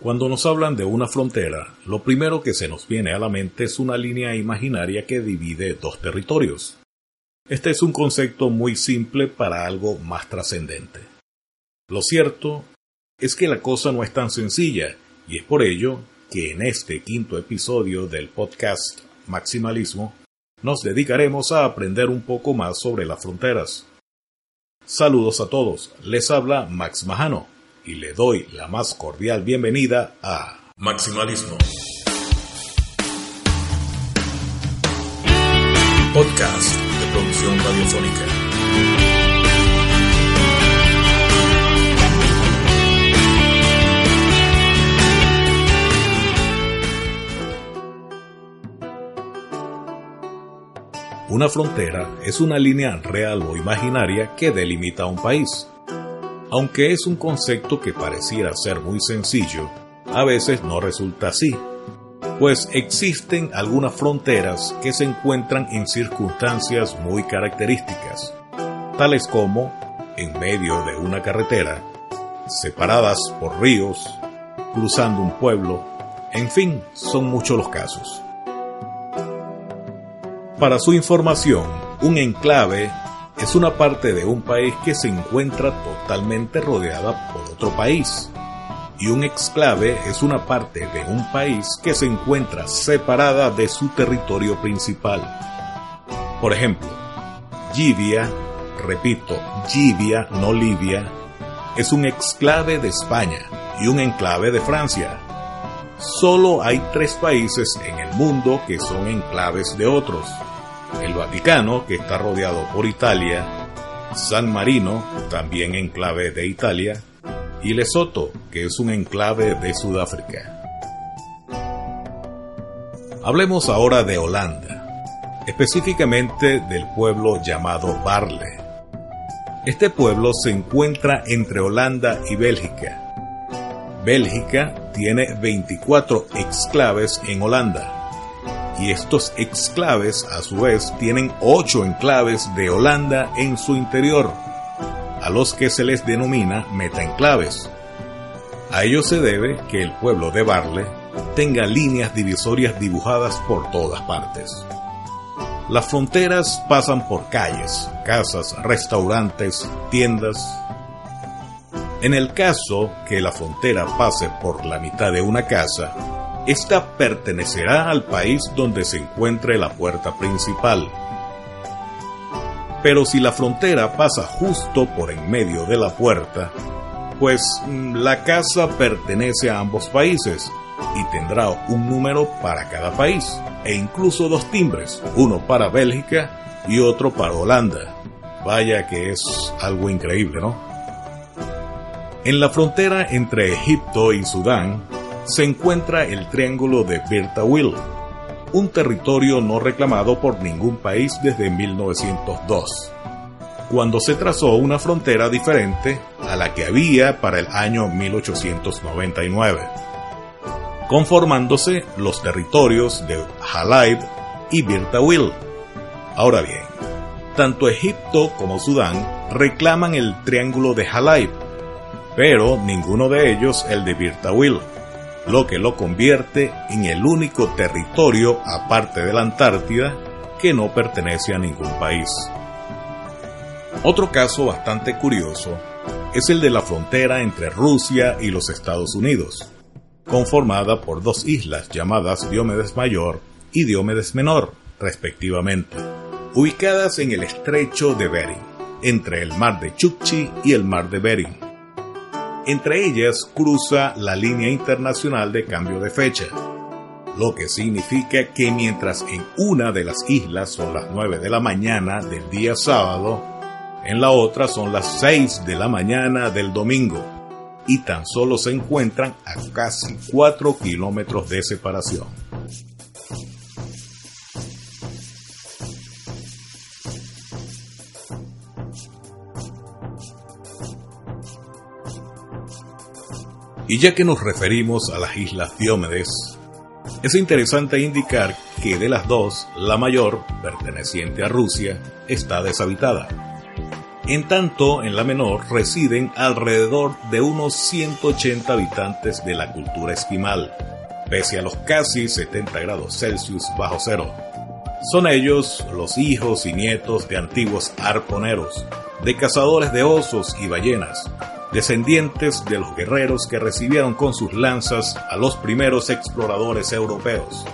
Cuando nos hablan de una frontera, lo primero que se nos viene a la mente es una línea imaginaria que divide dos territorios. Este es un concepto muy simple para algo más trascendente. Lo cierto es que la cosa no es tan sencilla, y es por ello que en este quinto episodio del podcast Maximalismo nos dedicaremos a aprender un poco más sobre las fronteras. Saludos a todos, les habla Max Majano y le doy la más cordial bienvenida a Maximalismo. Podcast de producción radiofónica. Una frontera es una línea real o imaginaria que delimita un país. Aunque es un concepto que pareciera ser muy sencillo, a veces no resulta así, pues existen algunas fronteras que se encuentran en circunstancias muy características, tales como en medio de una carretera, separadas por ríos, cruzando un pueblo, en fin, son muchos los casos. Para su información, un enclave es una parte de un país que se encuentra totalmente rodeada por otro país. Y un exclave es una parte de un país que se encuentra separada de su territorio principal. Por ejemplo, Libia, repito, Libia, no Libia, es un exclave de España y un enclave de Francia. Solo hay tres países en el mundo que son enclaves de otros el Vaticano, que está rodeado por Italia, San Marino, también enclave de Italia, y Lesoto, que es un enclave de Sudáfrica. Hablemos ahora de Holanda, específicamente del pueblo llamado Barle. Este pueblo se encuentra entre Holanda y Bélgica. Bélgica tiene 24 exclaves en Holanda y estos exclaves a su vez tienen ocho enclaves de Holanda en su interior, a los que se les denomina metaenclaves. A ello se debe que el pueblo de Barle tenga líneas divisorias dibujadas por todas partes. Las fronteras pasan por calles, casas, restaurantes, tiendas. En el caso que la frontera pase por la mitad de una casa, esta pertenecerá al país donde se encuentre la puerta principal. Pero si la frontera pasa justo por en medio de la puerta, pues mm, la casa pertenece a ambos países y tendrá un número para cada país e incluso dos timbres, uno para Bélgica y otro para Holanda. Vaya que es algo increíble, ¿no? En la frontera entre Egipto y Sudán se encuentra el Triángulo de Will, un territorio no reclamado por ningún país desde 1902, cuando se trazó una frontera diferente a la que había para el año 1899, conformándose los territorios de Halaib y Will. Ahora bien, tanto Egipto como Sudán reclaman el Triángulo de Halaib, pero ninguno de ellos el de Will lo que lo convierte en el único territorio, aparte de la Antártida, que no pertenece a ningún país. Otro caso bastante curioso es el de la frontera entre Rusia y los Estados Unidos, conformada por dos islas llamadas Diomedes Mayor y Diomedes Menor, respectivamente, ubicadas en el estrecho de Bering, entre el mar de Chukchi y el mar de Bering entre ellas cruza la línea internacional de cambio de fecha, lo que significa que mientras en una de las islas son las 9 de la mañana del día sábado, en la otra son las 6 de la mañana del domingo. y tan solo se encuentran a casi 4 kilómetros de separación. Y ya que nos referimos a las islas Diómedes, es interesante indicar que de las dos, la mayor, perteneciente a Rusia, está deshabitada. En tanto, en la menor residen alrededor de unos 180 habitantes de la cultura esquimal, pese a los casi 70 grados Celsius bajo cero. Son ellos los hijos y nietos de antiguos arponeros, de cazadores de osos y ballenas, descendientes de los guerreros que recibieron con sus lanzas a los primeros exploradores europeos.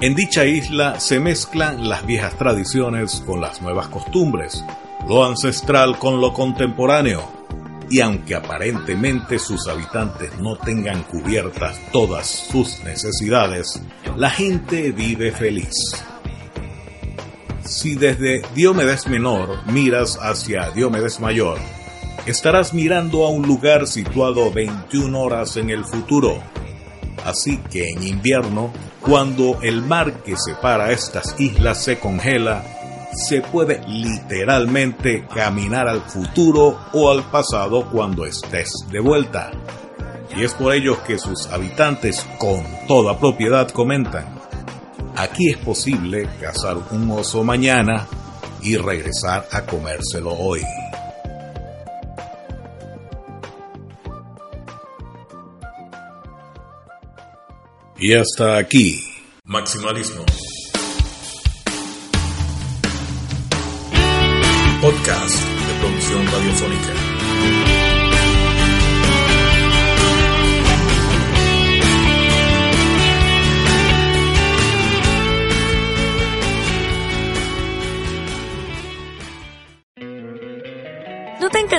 En dicha isla se mezclan las viejas tradiciones con las nuevas costumbres, lo ancestral con lo contemporáneo, y aunque aparentemente sus habitantes no tengan cubiertas todas sus necesidades, la gente vive feliz. Si desde Diomedes Menor miras hacia Diomedes Mayor, estarás mirando a un lugar situado 21 horas en el futuro. Así que en invierno, cuando el mar que separa estas islas se congela, se puede literalmente caminar al futuro o al pasado cuando estés de vuelta. Y es por ello que sus habitantes con toda propiedad comentan, aquí es posible cazar un oso mañana y regresar a comérselo hoy. Y hasta aquí. Maximalismo. Podcast de producción radiofónica.